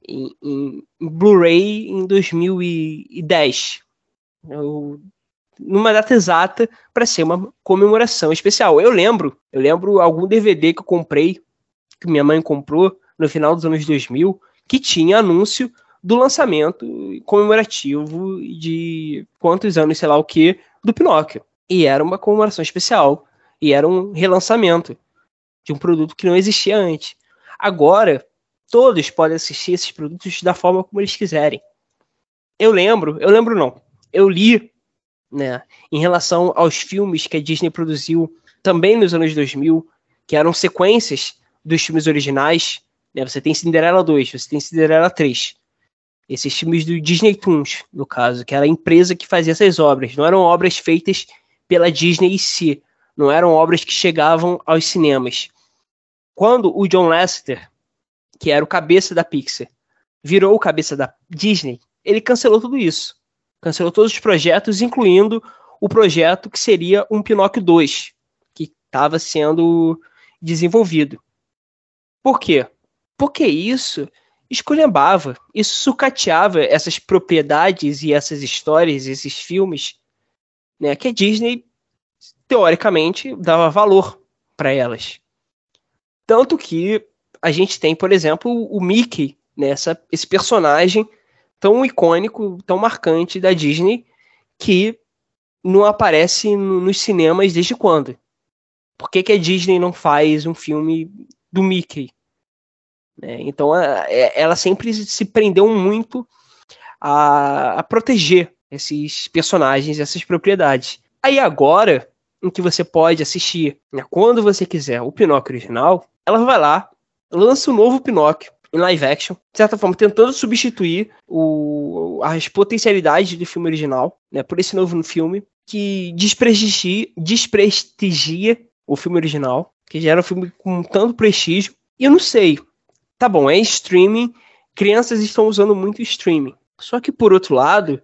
em, em, Blu-ray em 2010. Eu, numa data exata para ser uma comemoração especial. Eu lembro, eu lembro algum DVD que eu comprei, que minha mãe comprou no final dos anos 2000, que tinha anúncio do lançamento comemorativo de quantos anos, sei lá o que, do Pinóquio. E era uma comemoração especial. E era um relançamento de um produto que não existia antes. Agora, todos podem assistir esses produtos da forma como eles quiserem. Eu lembro, eu lembro não, eu li, né, em relação aos filmes que a Disney produziu também nos anos 2000, que eram sequências dos filmes originais, né, você tem Cinderela 2, você tem Cinderela 3, esses filmes do Disney Toons, no caso, que era a empresa que fazia essas obras, não eram obras feitas pela Disney em si, não eram obras que chegavam aos cinemas. Quando o John Lasseter, que era o cabeça da Pixar, virou o cabeça da Disney, ele cancelou tudo isso. Cancelou todos os projetos, incluindo o projeto que seria um Pinóquio 2, que estava sendo desenvolvido. Por quê? Porque isso esculhambava, isso sucateava essas propriedades e essas histórias, esses filmes, né, que a Disney teoricamente, dava valor para elas. Tanto que a gente tem, por exemplo, o Mickey, né, esse personagem tão icônico, tão marcante da Disney, que não aparece no, nos cinemas desde quando? Por que, que a Disney não faz um filme do Mickey? É, então a, é, ela sempre se prendeu muito a, a proteger esses personagens, essas propriedades. Aí agora, em que você pode assistir né, quando você quiser o Pinóquio original, ela vai lá, lança um novo Pinóquio em live action, de certa forma tentando substituir o, as potencialidades do filme original, né, por esse novo filme que desprestigia, desprestigia o filme original, que já era um filme com tanto prestígio. E eu não sei, tá bom, é streaming, crianças estão usando muito streaming. Só que por outro lado,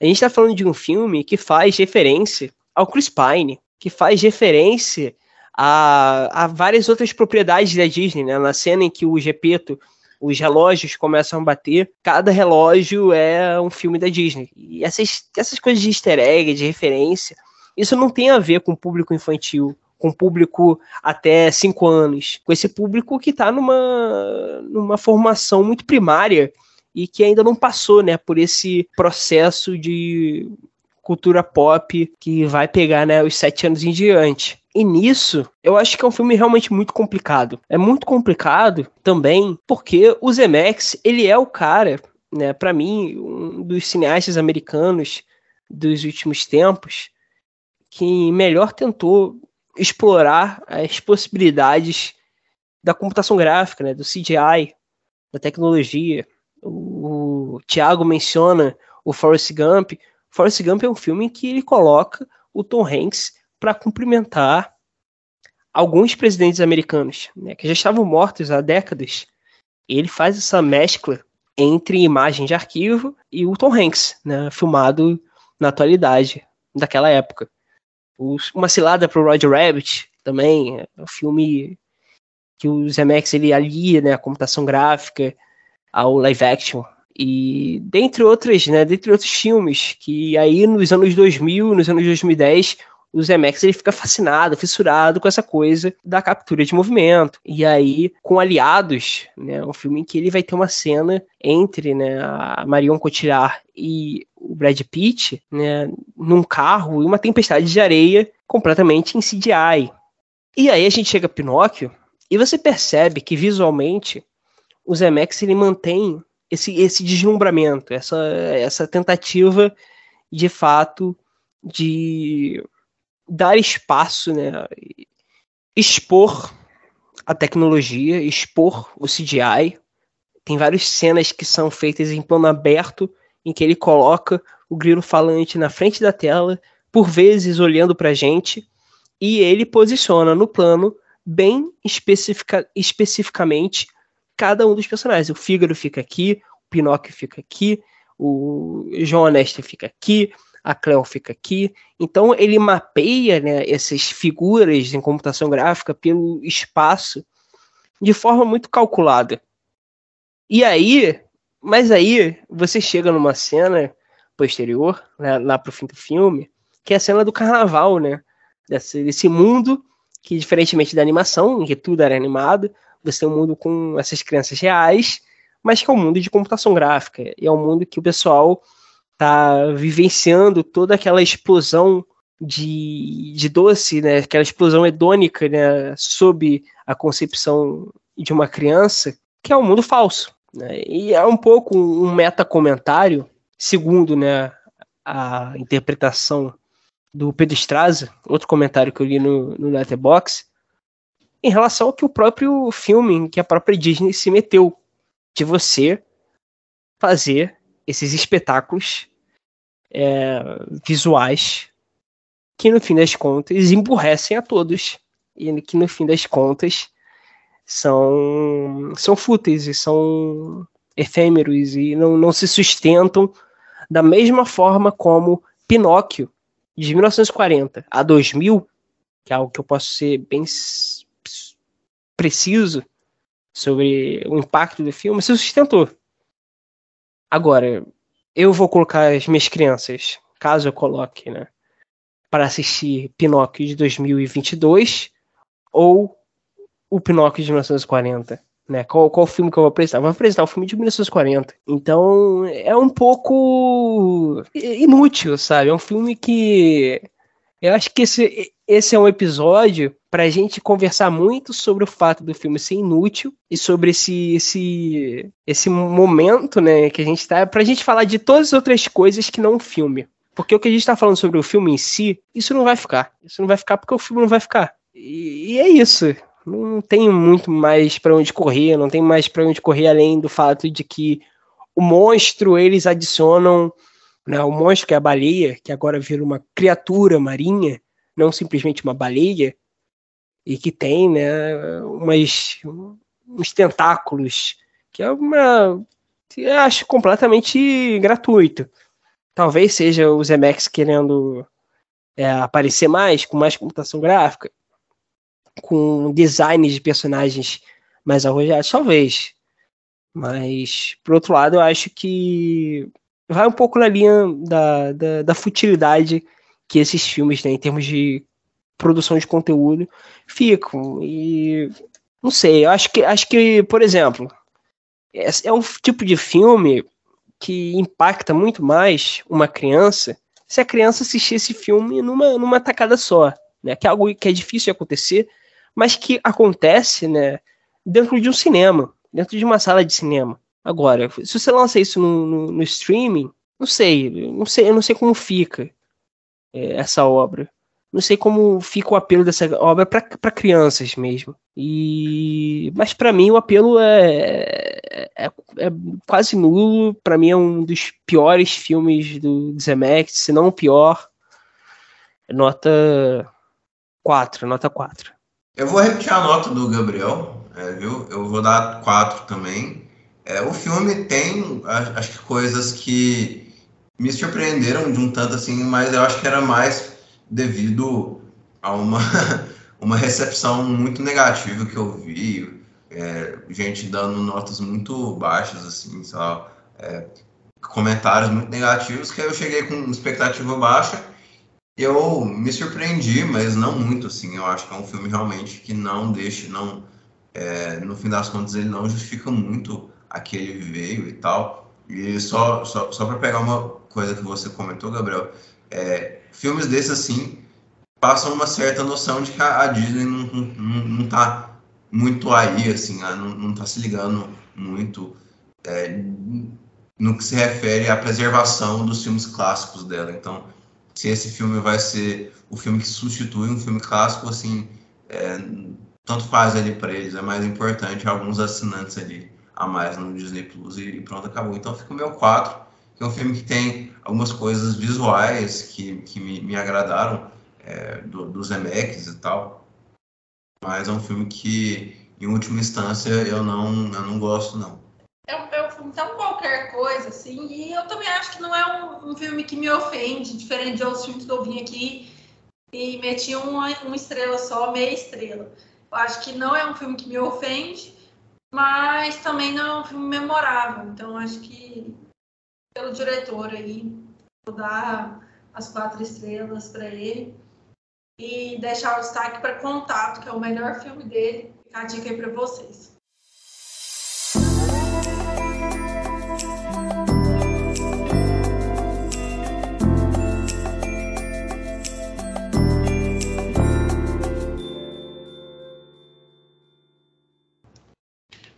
a gente está falando de um filme que faz referência ao Chris Pine, que faz referência a, a várias outras propriedades da Disney, né? Na cena em que o Gepeto, os relógios começam a bater, cada relógio é um filme da Disney. E essas, essas coisas de easter egg, de referência, isso não tem a ver com o público infantil, com o público até 5 anos, com esse público que está numa, numa formação muito primária e que ainda não passou né, por esse processo de cultura pop que vai pegar né, os sete anos em diante. E nisso, eu acho que é um filme realmente muito complicado. É muito complicado também porque o Zemeckis, ele é o cara, né, para mim, um dos cineastas americanos dos últimos tempos que melhor tentou explorar as possibilidades da computação gráfica, né, do CGI, da tecnologia. O, o Thiago menciona o Forrest Gump. Forrest Gump é um filme em que ele coloca o Tom Hanks para cumprimentar alguns presidentes americanos, né, que já estavam mortos há décadas. Ele faz essa mescla entre imagem de arquivo e o Tom Hanks, né, filmado na atualidade daquela época. Uma cilada para o Roger Rabbit também, é um filme que o Zemeckis ele alia né, a computação gráfica ao live action e dentre outras, né, dentre outros filmes que aí nos anos 2000, nos anos 2010, o Zemeckis ele fica fascinado, fissurado com essa coisa da captura de movimento. E aí, com Aliados, né, um filme em que ele vai ter uma cena entre né, a Marion Cotillard e o Brad Pitt, né, num carro e uma tempestade de areia completamente em CGI. E aí a gente chega a Pinóquio e você percebe que visualmente o Zemeckis ele mantém esse, esse deslumbramento, essa, essa tentativa de fato de dar espaço, né, expor a tecnologia, expor o CGI. Tem várias cenas que são feitas em plano aberto, em que ele coloca o grilo falante na frente da tela, por vezes olhando para a gente, e ele posiciona no plano bem especifica, especificamente cada um dos personagens. O Fígaro fica aqui, o Pinóquio fica aqui, o João Honesto fica aqui, a Cleo fica aqui. Então ele mapeia né, essas figuras em computação gráfica pelo espaço de forma muito calculada. E aí, mas aí você chega numa cena posterior, né, lá pro fim do filme, que é a cena do carnaval, né? Desse, desse mundo que, diferentemente da animação, em que tudo era animado, você tem um mundo com essas crianças reais, mas que é um mundo de computação gráfica. E é um mundo que o pessoal tá vivenciando toda aquela explosão de, de doce, né? Aquela explosão hedônica, né? Sob a concepção de uma criança, que é um mundo falso. Né? E é um pouco um meta-comentário, segundo né, a interpretação do Pedro Straza, outro comentário que eu li no, no Letterboxd, em relação ao que o próprio filme, que a própria Disney se meteu, de você fazer esses espetáculos é, visuais que no fim das contas emburrecem a todos e que no fim das contas são são fúteis e são efêmeros e não, não se sustentam da mesma forma como Pinóquio de 1940 a 2000 que é algo que eu posso ser bem preciso sobre o impacto do filme se sustentou Agora, eu vou colocar as minhas crianças, caso eu coloque, né, para assistir Pinóquio de 2022 ou o Pinóquio de 1940. Né? Qual, qual filme que eu vou apresentar? vou apresentar o filme de 1940. Então é um pouco inútil, sabe? É um filme que eu acho que esse, esse é um episódio para a gente conversar muito sobre o fato do filme ser inútil e sobre esse esse esse momento, né, que a gente está para a gente falar de todas as outras coisas que não o filme. Porque o que a gente está falando sobre o filme em si, isso não vai ficar. Isso não vai ficar porque o filme não vai ficar. E, e é isso. Não tem muito mais para onde correr, não tem mais para onde correr além do fato de que o monstro eles adicionam né, o monstro que é a baleia, que agora vira uma criatura marinha, não simplesmente uma baleia, e que tem né, umas, uns tentáculos, que é uma. Que acho completamente gratuito. Talvez seja o Zemex querendo é, aparecer mais, com mais computação gráfica, com designs de personagens mais arrojados, talvez. Mas, por outro lado, eu acho que vai um pouco na linha da, da, da futilidade que esses filmes têm em termos de produção de conteúdo ficam. E não sei, acho que, acho que por exemplo, é, é um tipo de filme que impacta muito mais uma criança se a criança assistir esse filme numa, numa tacada só, né? Que é algo que é difícil de acontecer, mas que acontece, né? Dentro de um cinema, dentro de uma sala de cinema. Agora, se você lança isso no, no, no streaming, não sei, não sei, eu não sei como fica é, essa obra. Não sei como fica o apelo dessa obra para crianças mesmo. E mas para mim o apelo é, é, é quase nulo. Para mim é um dos piores filmes do Zemeckis, se não o pior. Nota 4, nota 4. Eu vou repetir a nota do Gabriel, é, viu? Eu vou dar 4 também. É, o filme tem, acho que coisas que me surpreenderam de um tanto assim, mas eu acho que era mais devido a uma, uma recepção muito negativa que eu vi, é, gente dando notas muito baixas, assim, lá, é, comentários muito negativos, que eu cheguei com expectativa baixa Eu me surpreendi, mas não muito, assim. Eu acho que é um filme realmente que não deixa, não, é, no fim das contas, ele não justifica muito a que ele veio e tal. E só, só, só para pegar uma coisa que você comentou, Gabriel, é, filmes desses, assim, passam uma certa noção de que a, Disney não, não, não tá muito aí, assim, não, não tá se ligando muito é, no que se refere à preservação dos filmes clássicos dela. Então, se esse filme vai ser o filme que substitui um filme clássico, assim, é, tanto faz ali para eles, é mais importante alguns assinantes ali a mais no Disney Plus e, pronto, acabou. Então fica o meu 4, que é um filme que tem algumas coisas visuais que, que me, me agradaram, é, do, dos Zemeckis e tal, mas é um filme que, em última instância, eu não, eu não gosto, não. É, é um filme tão qualquer coisa, assim, e eu também acho que não é um, um filme que me ofende, diferente de outros filmes que eu vim aqui e meti uma, uma estrela só, meia estrela. Eu acho que não é um filme que me ofende, mas também não é um filme memorável. Então, acho que pelo diretor aí, vou dar as quatro estrelas para ele e deixar o destaque para Contato, que é o melhor filme dele. A dica aí para vocês.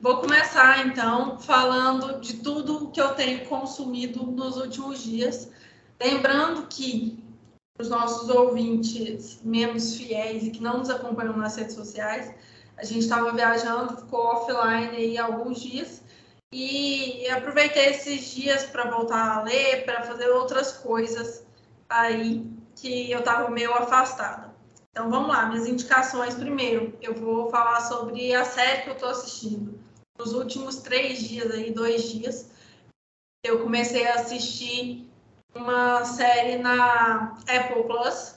Vou começar então falando de tudo que eu tenho consumido nos últimos dias. Lembrando que os nossos ouvintes menos fiéis e que não nos acompanham nas redes sociais, a gente estava viajando, ficou offline aí alguns dias e aproveitei esses dias para voltar a ler, para fazer outras coisas aí que eu estava meio afastada. Então vamos lá, minhas indicações. Primeiro, eu vou falar sobre a série que eu estou assistindo nos últimos três dias aí, dois dias, eu comecei a assistir uma série na Apple Plus,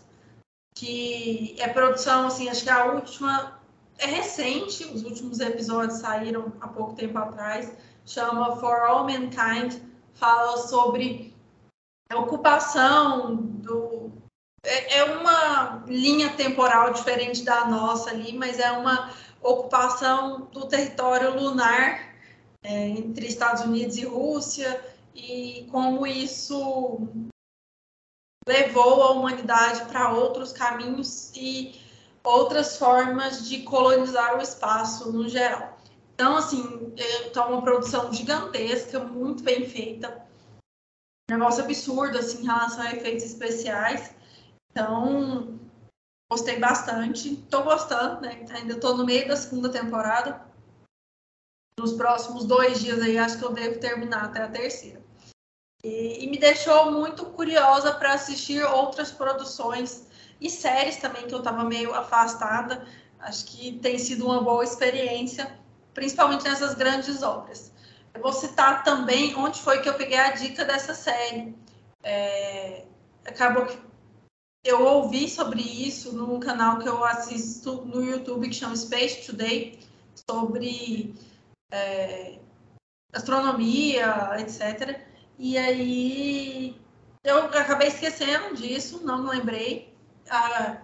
que é produção, assim, acho que a última é recente, os últimos episódios saíram há pouco tempo atrás, chama For All Mankind, fala sobre a ocupação do. É, é uma linha temporal diferente da nossa ali, mas é uma ocupação do território lunar é, entre Estados Unidos e Rússia e como isso levou a humanidade para outros caminhos e outras formas de colonizar o espaço no geral. Então, assim, está uma produção gigantesca, muito bem feita, um negócio absurdo, assim, em relação a efeitos especiais. Então, Gostei bastante, estou gostando, né? Ainda estou no meio da segunda temporada. Nos próximos dois dias aí, acho que eu devo terminar até a terceira. E, e me deixou muito curiosa para assistir outras produções e séries também que eu estava meio afastada. Acho que tem sido uma boa experiência, principalmente nessas grandes obras. Eu vou citar também onde foi que eu peguei a dica dessa série. É, acabou que eu ouvi sobre isso num canal que eu assisto no YouTube que chama Space Today, sobre é, astronomia, etc. E aí eu acabei esquecendo disso, não lembrei.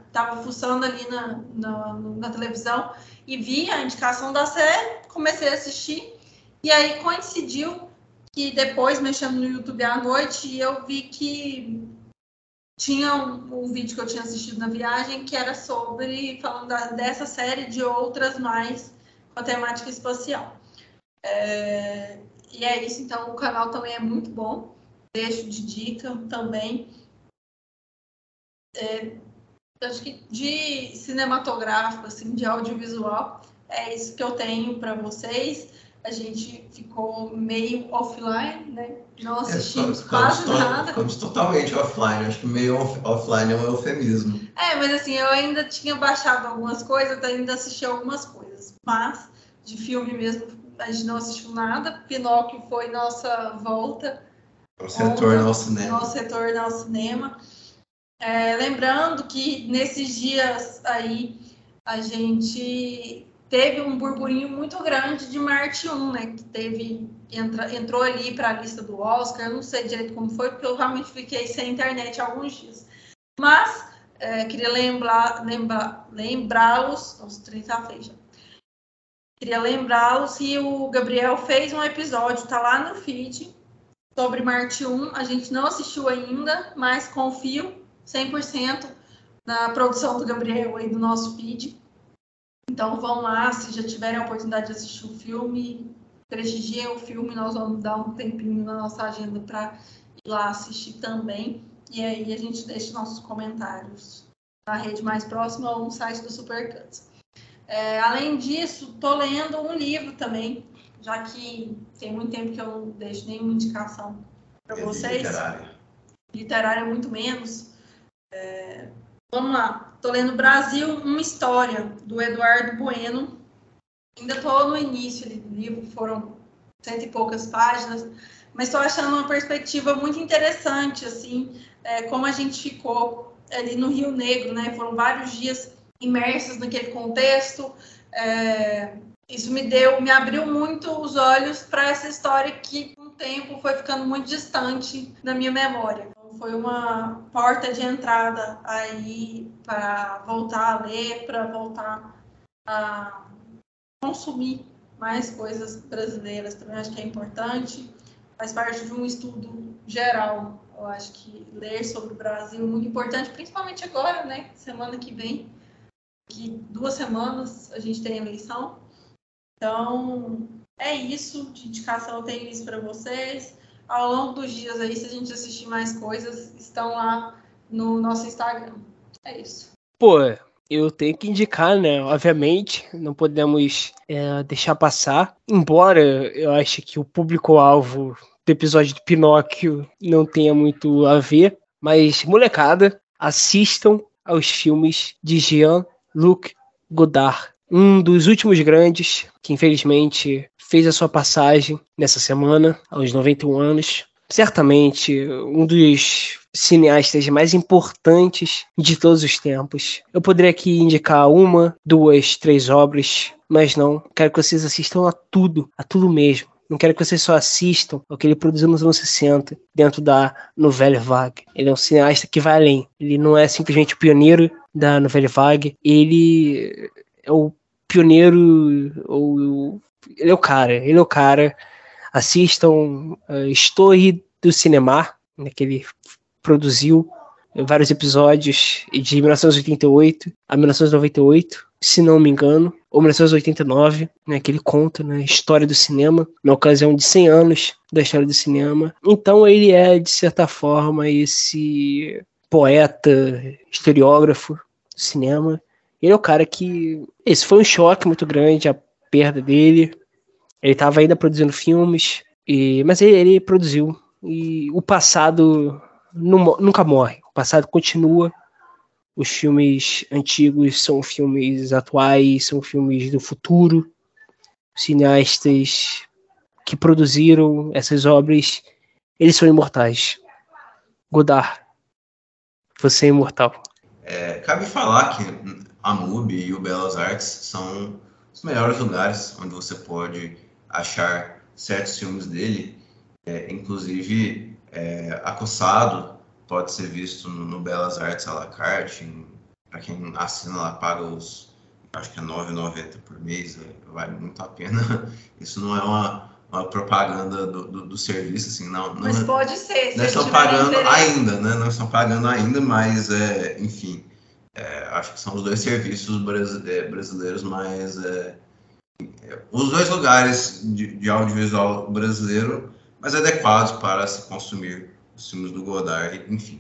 Estava fuçando ali na, na, na, televisão e vi a indicação da série, comecei a assistir. E aí coincidiu que depois, mexendo no YouTube à noite, eu vi que tinha um, um, vídeo que eu tinha assistido na viagem que era sobre falando da, dessa série de outras mais com a temática espacial. É, e é isso, então o canal também é muito bom. Deixo de dica também. É, acho que de cinematográfico, assim, de audiovisual, é isso que eu tenho para vocês a gente ficou meio offline, né? Não assistimos é, quase ficamos, nada. Ficamos totalmente offline, acho que meio off, offline é um eufemismo. É, mas assim, eu ainda tinha baixado algumas coisas, ainda assisti algumas coisas, mas de filme mesmo a gente não assistiu nada. Pinóquio foi nossa volta. Nosso retorno ao cinema. Nosso retorno ao cinema. É, lembrando que nesses dias aí a gente teve um burburinho muito grande de Marte 1, né? Que teve, entra, entrou ali para a lista do Oscar. Eu não sei direito como foi, porque eu realmente fiquei sem internet alguns dias. Mas É, queria lembrar, lembrar, lembrá-los. Nossa, o trem tá já. Queria lembrá-los que o Gabriel fez um episódio, tá lá no feed, sobre Marte 1. A gente não assistiu ainda, mas confio 100% na produção do Gabriel aí do nosso feed. Então vão lá, se já tiverem a oportunidade de assistir o filme, prestigiem o filme, nós vamos dar um tempinho na nossa agenda para ir lá assistir também. E aí a gente deixa nossos comentários na rede mais próxima ou no site do Supercuts. É, além disso, estou lendo um livro também, já que tem muito tempo que eu não deixo nenhuma indicação para É vocês. Literária. Literária muito menos. É, vamos lá. Estou lendo Brasil, uma história, do Eduardo Bueno. Ainda estou no início do livro, foram cento e poucas páginas, mas estou achando uma perspectiva muito interessante, assim, é, como a gente ficou ali no Rio Negro, né? Foram vários dias imersos naquele contexto. É, isso me deu, me abriu muito os olhos para essa história que com o tempo foi ficando muito distante da minha memória. Foi uma porta de entrada aí para voltar a ler, para voltar a consumir mais coisas brasileiras. Também acho que é importante. Faz parte de um estudo geral. Eu acho que ler sobre o Brasil é muito importante, principalmente agora, né? Semana que vem, que duas semanas a gente tem eleição. Então, é isso. De indicação, eu tenho isso para vocês. Ao longo dos dias aí, se a gente assistir mais coisas, estão lá no nosso Instagram. É isso. Pô, eu tenho que indicar, né? Obviamente, não podemos é, deixar passar. Embora eu ache que o público-alvo do episódio do Pinóquio não tenha muito a ver, mas, molecada, assistam aos filmes de Jean-Luc Godard, um dos últimos grandes que, infelizmente, fez a sua passagem nessa semana, aos 91 anos. Certamente um dos cineastas mais importantes de todos os tempos. Eu poderia aqui indicar uma, duas, três obras, mas não. Quero que vocês assistam a tudo, a tudo mesmo. Não quero que vocês só assistam ao que ele produziu nos anos 60, dentro da Nouvelle Vague. Ele é um cineasta que vai além. Ele não é simplesmente o pioneiro da Nouvelle Vague, ele é o pioneiro, ou ele é o cara, ele é o cara. Assistam a História do Cinema, né, que ele produziu vários episódios de 1988 a 1998, se não me engano, ou 1989, né, que ele conta né, a história do cinema, na ocasião de 100 anos da história do cinema. Então ele é, de certa forma, esse poeta, historiógrafo do cinema. Ele é o cara que. Esse foi um choque muito grande, a perda dele. Ele estava ainda produzindo filmes, e... mas ele, ele produziu. E o passado não, nunca morre. O passado continua. Os filmes antigos são filmes atuais, são filmes do futuro. Cineastas que produziram essas obras, eles são imortais. Godard, você é imortal. É, cabe falar que a MUBI e o Belas Artes são os melhores lugares onde você pode achar certos filmes dele. É, inclusive, é, Acossado pode ser visto no, no, Belas Artes à la carte. Para quem assina lá, paga os. Acho que é R$ 9,90 por mês, vale muito a pena. Isso não é uma, uma propaganda do, do, do, serviço, assim, não. não mas pode ser. Não estão pagando interesse. ainda, né? Não estão pagando ainda, mas, é, enfim, é, acho que são os dois serviços brasileiros mais. É, os dois lugares de, de, audiovisual brasileiro mais adequados para se consumir os filmes do Godard, enfim.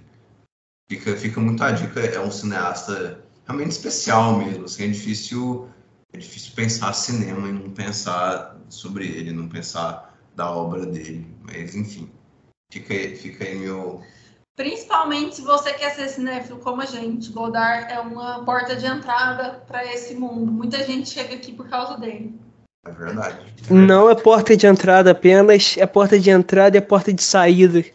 Fica, fica muito a dica, é um cineasta realmente especial mesmo, assim, é difícil, é difícil pensar cinema e não pensar sobre ele, não pensar da obra dele, mas enfim, fica, fica aí meu... Principalmente se você quer ser cinéfilo como a gente, Godard é uma porta de entrada para esse mundo. Muita gente chega aqui por causa dele. É verdade. Não é porta de entrada apenas, é porta de entrada e é porta de saída.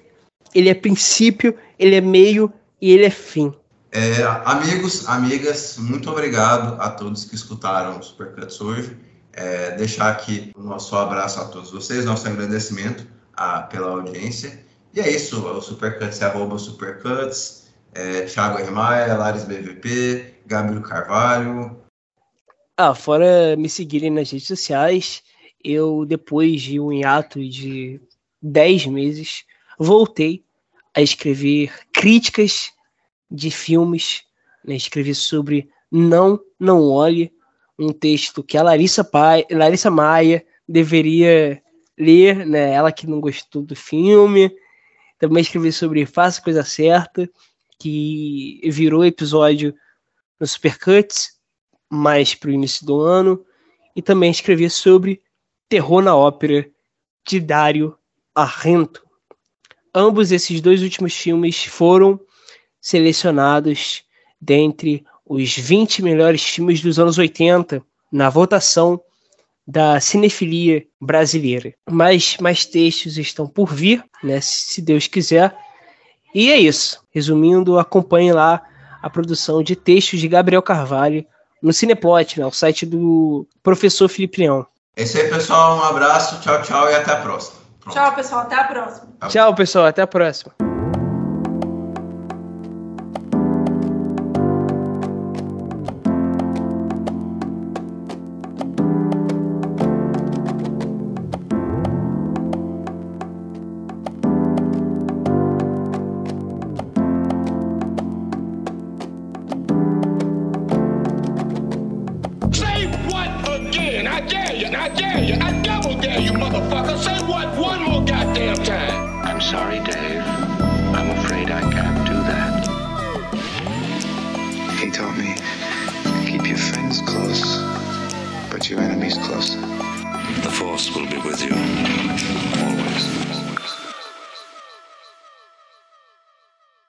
Ele é princípio, ele é meio e ele é fim. É, amigos, amigas, muito obrigado a todos que escutaram o Supercuts hoje. É, deixar aqui o nosso abraço a todos vocês, nosso agradecimento a, pela audiência. E é isso, o Supercuts é arroba Supercuts. É, Thiago R. Maia, Lares BVP, Gabriel Carvalho. Ah, fora me seguirem nas redes sociais, eu, depois de um hiato de 10 meses, voltei a escrever críticas de filmes, né? escrevi sobre Não, Não Olhe, um texto que a Larissa, Pai, Larissa Maia deveria ler, né? ela que não gostou do filme. Também escrevi sobre Faça a Coisa Certa, que virou episódio no Supercuts, mais para o início do ano. E também escrevi sobre Terror na Ópera, de Dario Argento. Ambos esses dois últimos filmes foram selecionados dentre os 20 melhores filmes dos anos 80 na votação da cinefilia brasileira. Mas mais textos estão por vir, né, se Deus quiser. E é isso. Resumindo, acompanhe lá a produção de textos de Gabriel Carvalho no Cineplot, né, o site do professor Felipe Leão. É isso aí, pessoal. Um abraço, tchau, tchau e até a próxima. Pronto. Tchau, pessoal. Até a próxima. Tchau, pessoal. Até a próxima.